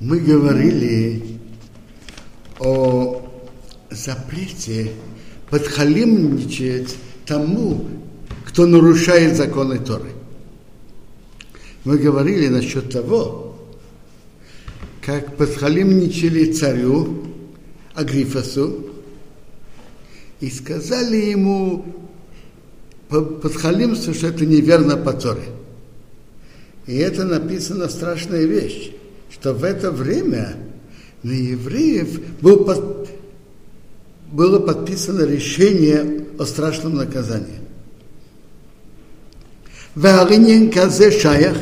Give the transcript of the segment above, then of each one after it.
мы говорили о запрете подхалимничать тому, кто нарушает законы Торы. Мы говорили насчет того, как подхалимничали царю Агрифасу и сказали ему подхалимству, что это неверно по Торе. И это написана страшная вещь, что в это время на евреев был под, было подписано решение о страшном наказании. Веалинин казе шаях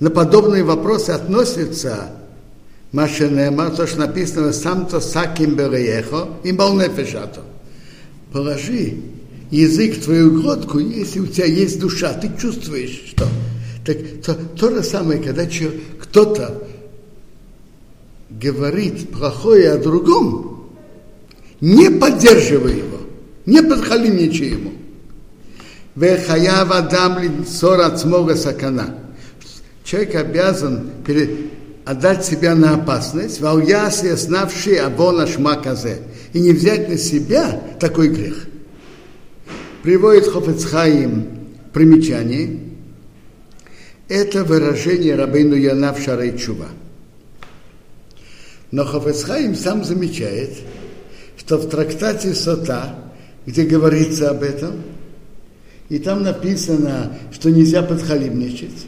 на подобные вопросы относится Машенема, то, что написано сам то саким береехо и балнефешато. Положи язык в твою глотку, если у тебя есть душа, ты чувствуешь, что. Так то, то же самое, когда кто-то говорит плохое о другом, не поддерживай его, не подхалимничай ему. Вехаяв адам линсор от смога сакана. Человек обязан перед, отдать себя на опасность, валяси, знавший абона шмаказе, и не взять на себя такой грех. Приводит Хофецхаим примечание, это выражение Рабейну Янав Шарайчува. Но Хофецхаим сам замечает, что в трактате Сота, где говорится об этом, и там написано, что нельзя подхалимничать,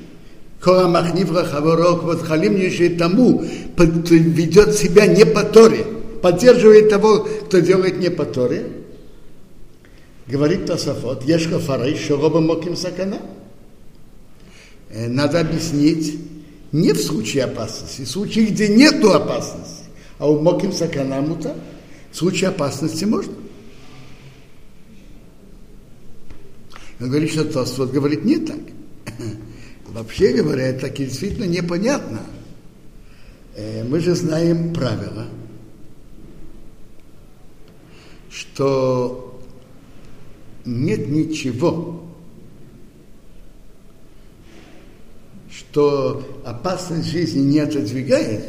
Кора Махнивра Хаворок подхалимничает тому, ведет себя не по Торе, поддерживает того, кто делает не по Торе. Говорит Тософот, Ешха Фарай, Шороба Моким Сакана. Надо объяснить, не в случае опасности, в случае, где нет опасности, а у Моким Саканамута в случае опасности можно. Он говорит, что Тосфот говорит не так. Вообще говоря, так действительно непонятно. Мы же знаем правила, что нет ничего, что опасность жизни не отодвигает,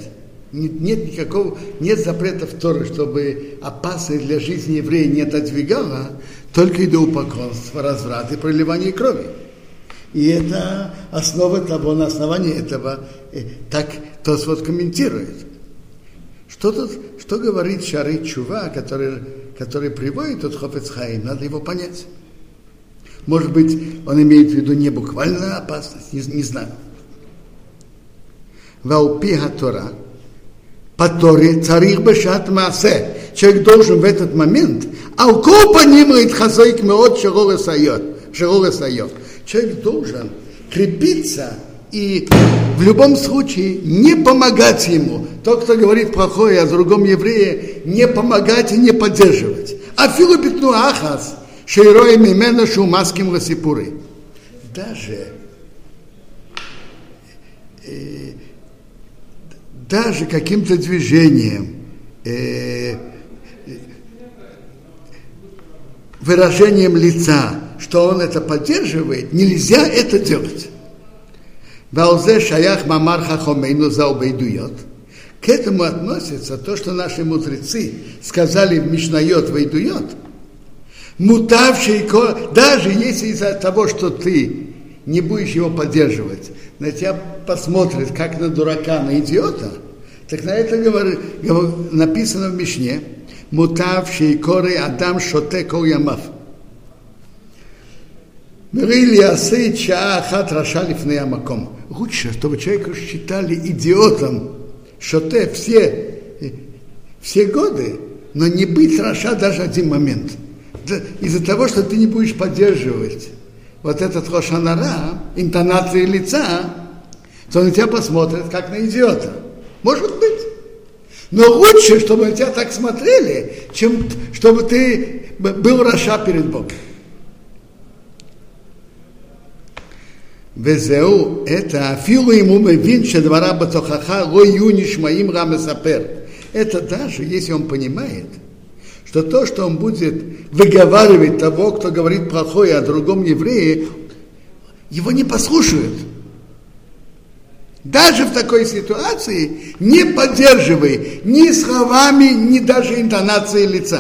нет, нет никакого, нет запрета в Торе, чтобы опасность для жизни еврея не отодвигала, только идоупоконство, разврат и проливание крови. И это основа того, на основании этого, э, так Тос вот комментирует. Что тут, что говорит Шары Чува, который, который приводит от Хофецхаим, надо его понять. Может быть, он имеет в виду не буквальную опасность, не, не знаю. Ваупи Тора, по Торе царих бешат маасе. Человек должен в этот момент, а у кого понимает хазойк меот шагога сайот. Человек должен крепиться и в любом случае не помогать ему. Тот, кто говорит плохое о другом еврее, не помогать и не поддерживать. А филупитну ахас, шейроя мимена шумаским ласипуры. Даже даже каким-то движением, э, выражением лица, что он это поддерживает, нельзя это делать. Балзе шаях мамар хахомейну заубейдует. К этому относится то, что наши мудрецы сказали в Мишнайот вейдует. Мутавший, даже если из-за того, что ты не будешь его поддерживать, на тебя посмотрит, как на дурака, на идиота, так на это говорит, написано в Мишне, мутавший коры адам шоте кол ямав. Лучше, чтобы человека считали идиотом, ты все, все годы, но не быть Раша даже один момент. Из-за того, что ты не будешь поддерживать вот этот Рошанара, интонации лица, то на тебя посмотрят как на идиота. Может быть. Но лучше, чтобы на тебя так смотрели, чем чтобы ты был Раша перед Богом. וזהו, это אפילו אם הוא מבין שדבריו בתוכחה לא יהיו נשמעים רע מספר. Это даже если он понимает, что то, что он будет выговаривать того, кто говорит плохое о другом еврее, его не послушают. Даже в такой ситуации не поддерживай ни словами, ни даже интонацией лица.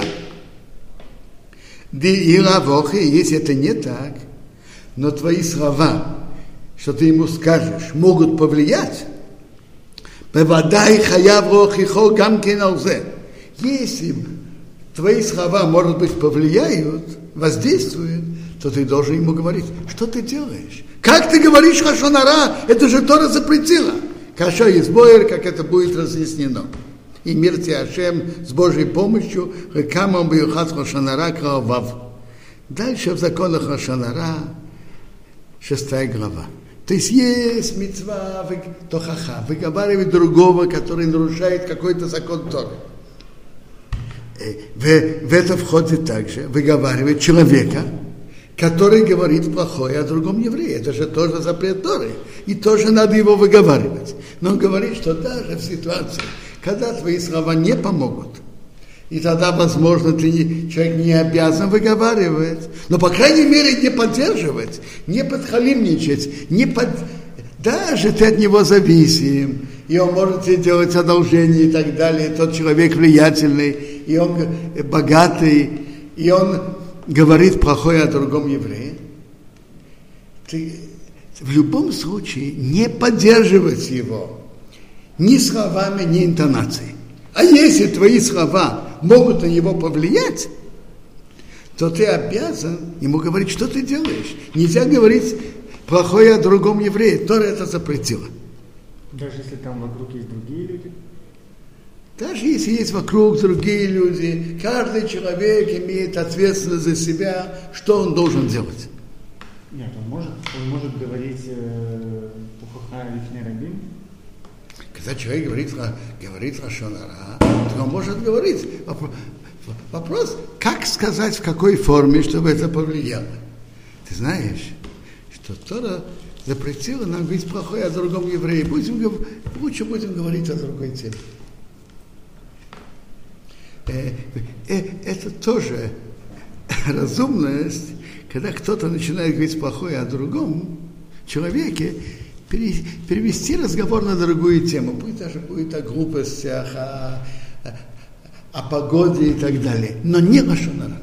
Да и лавохи, если это не так, но твои слова, что ты ему скажешь, могут повлиять. Если твои слова, может быть, повлияют, воздействуют, то ты должен ему говорить, что ты делаешь? Как ты говоришь Хашонара? Это же Тора запретила. Каша и сбоер, как это будет разъяснено. И мир Ашем с Божьей помощью, Хакамам Бьюхат Хашонара Каавав. Дальше в законах Хашонара, шестая глава. То есть есть мецва тохаха, выговаривать другого, который нарушает какой-то закон Торы. В, в это входит также выговаривать человека, который говорит плохое о другом еврее. Это же тоже запрет Торы. И тоже надо его выговаривать. Но он говорит, что даже в ситуации, когда твои слова не помогут, и тогда, возможно, ты не, человек не обязан выговаривать, но, по крайней мере, не поддерживать, не подхалимничать, не под... даже ты от него зависим, и он может тебе делать одолжение и так далее, тот человек влиятельный, и он богатый, и он говорит плохое о другом еврее, ты в любом случае не поддерживать его ни словами, ни интонацией. А если твои слова могут на него повлиять, то ты обязан ему говорить, что ты делаешь. Нельзя говорить плохое о другом еврее. Тора это запретила. Даже если там вокруг есть другие люди? Даже если есть вокруг другие люди, каждый человек имеет ответственность за себя, что он должен делать. Нет, он может, он может говорить э, Пухаха Рабин, когда человек говорит, говорит Рашонара, то он может говорить. Вопрос, как сказать, в какой форме, чтобы это повлияло. Ты знаешь, что Тора запретила нам говорить плохое о другом еврее. Будем, лучше будем говорить о другой теме. Э, э, это тоже разумность, когда кто-то начинает говорить плохое о другом человеке, перевести разговор на другую тему. Пусть даже будет о глупостях, о, о, погоде и так далее. Но не Лашонара.